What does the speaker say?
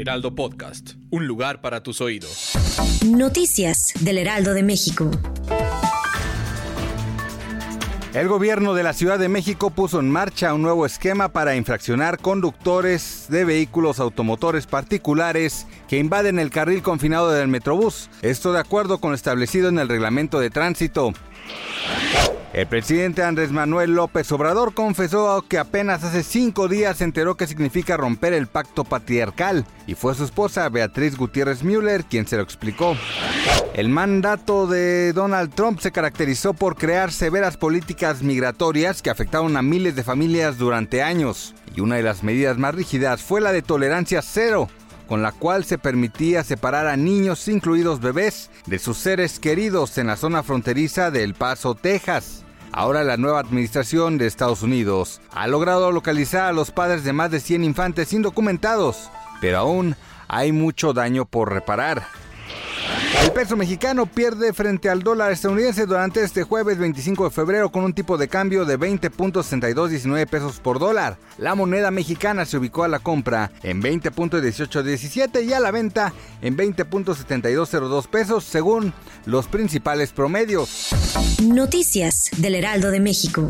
Heraldo Podcast. Un lugar para tus oídos. Noticias del Heraldo de México. El gobierno de la Ciudad de México puso en marcha un nuevo esquema para infraccionar conductores de vehículos automotores particulares que invaden el carril confinado del Metrobús. Esto de acuerdo con lo establecido en el reglamento de tránsito. El presidente Andrés Manuel López Obrador confesó que apenas hace cinco días se enteró qué significa romper el pacto patriarcal y fue su esposa Beatriz Gutiérrez Müller quien se lo explicó. El mandato de Donald Trump se caracterizó por crear severas políticas migratorias que afectaron a miles de familias durante años y una de las medidas más rígidas fue la de tolerancia cero con la cual se permitía separar a niños, incluidos bebés, de sus seres queridos en la zona fronteriza de El Paso, Texas. Ahora la nueva administración de Estados Unidos ha logrado localizar a los padres de más de 100 infantes indocumentados, pero aún hay mucho daño por reparar. El peso mexicano pierde frente al dólar estadounidense durante este jueves 25 de febrero con un tipo de cambio de 20.6219 pesos por dólar. La moneda mexicana se ubicó a la compra en 20.1817 y a la venta en 20.7202 pesos según los principales promedios. Noticias del Heraldo de México.